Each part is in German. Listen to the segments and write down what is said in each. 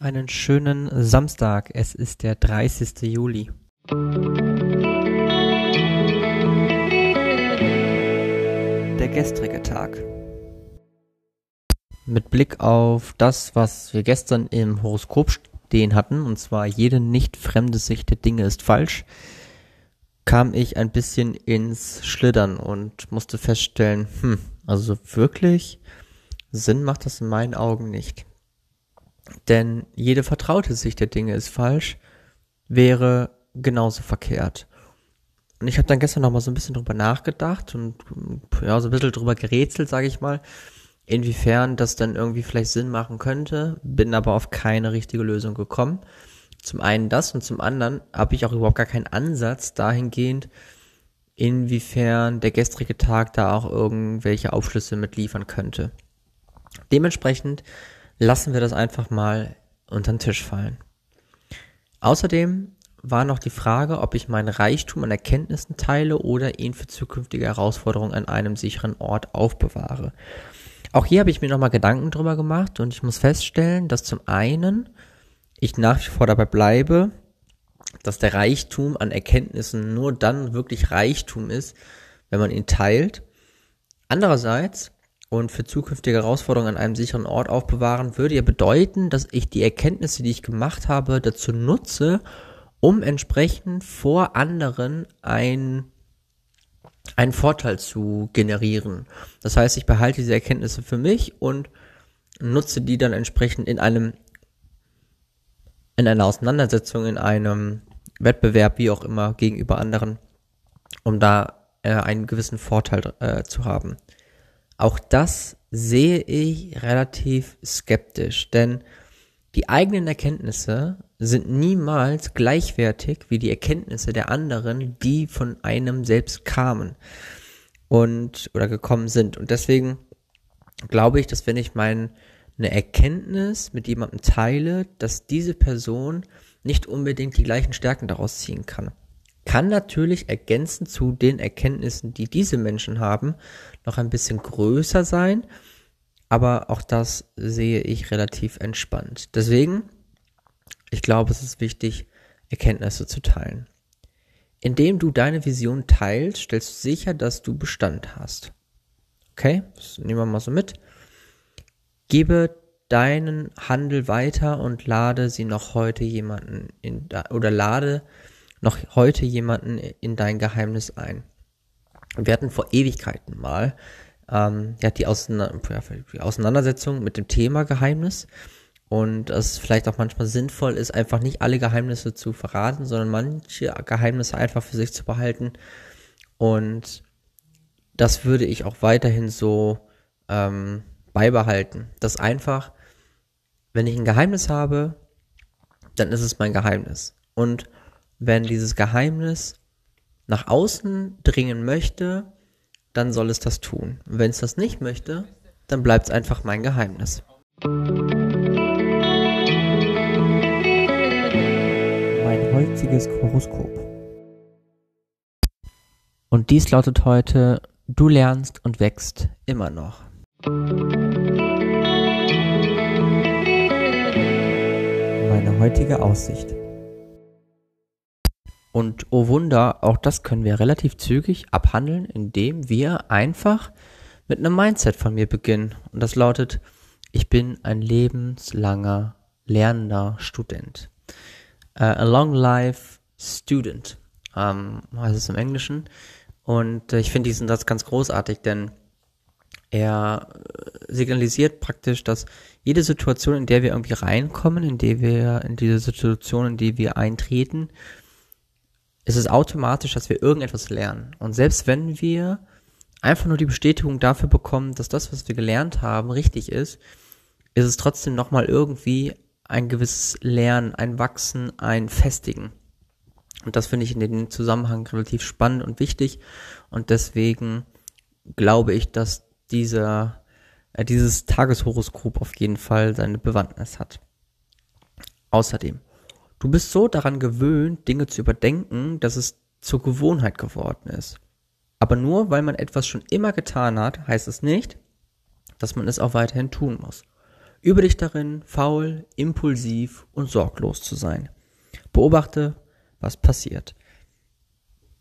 einen schönen Samstag. Es ist der 30. Juli. Der gestrige Tag. Mit Blick auf das, was wir gestern im Horoskop stehen hatten, und zwar jede nicht fremde Sicht der Dinge ist falsch, kam ich ein bisschen ins Schlittern und musste feststellen, hm, also wirklich Sinn macht das in meinen Augen nicht. Denn jede vertraute Sicht der Dinge ist falsch, wäre genauso verkehrt. Und ich habe dann gestern noch mal so ein bisschen drüber nachgedacht und ja, so ein bisschen drüber gerätselt, sage ich mal, inwiefern das dann irgendwie vielleicht Sinn machen könnte, bin aber auf keine richtige Lösung gekommen. Zum einen das und zum anderen habe ich auch überhaupt gar keinen Ansatz dahingehend, inwiefern der gestrige Tag da auch irgendwelche Aufschlüsse mitliefern könnte. Dementsprechend lassen wir das einfach mal unter den Tisch fallen. Außerdem war noch die Frage, ob ich meinen Reichtum an Erkenntnissen teile oder ihn für zukünftige Herausforderungen an einem sicheren Ort aufbewahre. Auch hier habe ich mir nochmal Gedanken drüber gemacht und ich muss feststellen, dass zum einen ich nach wie vor dabei bleibe, dass der Reichtum an Erkenntnissen nur dann wirklich Reichtum ist, wenn man ihn teilt. Andererseits und für zukünftige Herausforderungen an einem sicheren Ort aufbewahren, würde ja bedeuten, dass ich die Erkenntnisse, die ich gemacht habe, dazu nutze, um entsprechend vor anderen ein, einen Vorteil zu generieren. Das heißt, ich behalte diese Erkenntnisse für mich und nutze die dann entsprechend in einem, in einer Auseinandersetzung, in einem Wettbewerb, wie auch immer, gegenüber anderen, um da äh, einen gewissen Vorteil äh, zu haben. Auch das sehe ich relativ skeptisch, denn die eigenen Erkenntnisse sind niemals gleichwertig wie die Erkenntnisse der anderen, die von einem selbst kamen und oder gekommen sind. Und deswegen glaube ich, dass wenn ich meine Erkenntnis mit jemandem teile, dass diese Person nicht unbedingt die gleichen Stärken daraus ziehen kann kann natürlich ergänzend zu den Erkenntnissen, die diese Menschen haben, noch ein bisschen größer sein, aber auch das sehe ich relativ entspannt. Deswegen, ich glaube, es ist wichtig, Erkenntnisse zu teilen. Indem du deine Vision teilst, stellst du sicher, dass du Bestand hast. Okay, das nehmen wir mal so mit. Gebe deinen Handel weiter und lade sie noch heute jemanden in oder lade noch heute jemanden in dein Geheimnis ein. Wir hatten vor Ewigkeiten mal ähm, ja, die, Auseinander die Auseinandersetzung mit dem Thema Geheimnis und es vielleicht auch manchmal sinnvoll ist, einfach nicht alle Geheimnisse zu verraten, sondern manche Geheimnisse einfach für sich zu behalten. Und das würde ich auch weiterhin so ähm, beibehalten. Dass einfach, wenn ich ein Geheimnis habe, dann ist es mein Geheimnis. Und wenn dieses Geheimnis nach außen dringen möchte, dann soll es das tun. Wenn es das nicht möchte, dann bleibt es einfach mein Geheimnis. Mein heutiges Horoskop. Und dies lautet heute, du lernst und wächst immer noch. Meine heutige Aussicht. Und oh Wunder, auch das können wir relativ zügig abhandeln, indem wir einfach mit einem Mindset von mir beginnen. Und das lautet, ich bin ein lebenslanger lernender Student. Uh, a long life student ähm, heißt es im Englischen. Und äh, ich finde diesen Satz ganz großartig, denn er äh, signalisiert praktisch, dass jede Situation, in der wir irgendwie reinkommen, in der wir, in diese Situation, in die wir eintreten, ist es automatisch, dass wir irgendetwas lernen. Und selbst wenn wir einfach nur die Bestätigung dafür bekommen, dass das, was wir gelernt haben, richtig ist, ist es trotzdem nochmal irgendwie ein gewisses Lernen, ein Wachsen, ein Festigen. Und das finde ich in dem Zusammenhang relativ spannend und wichtig. Und deswegen glaube ich, dass dieser, äh, dieses Tageshoroskop auf jeden Fall seine Bewandtnis hat. Außerdem, Du bist so daran gewöhnt, Dinge zu überdenken, dass es zur Gewohnheit geworden ist. Aber nur weil man etwas schon immer getan hat, heißt es nicht, dass man es auch weiterhin tun muss. Übe dich darin, faul, impulsiv und sorglos zu sein. Beobachte, was passiert.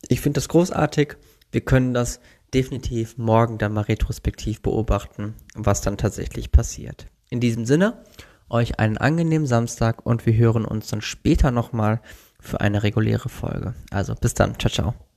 Ich finde das großartig. Wir können das definitiv morgen dann mal retrospektiv beobachten, was dann tatsächlich passiert. In diesem Sinne, euch einen angenehmen Samstag und wir hören uns dann später nochmal für eine reguläre Folge. Also bis dann, ciao, ciao.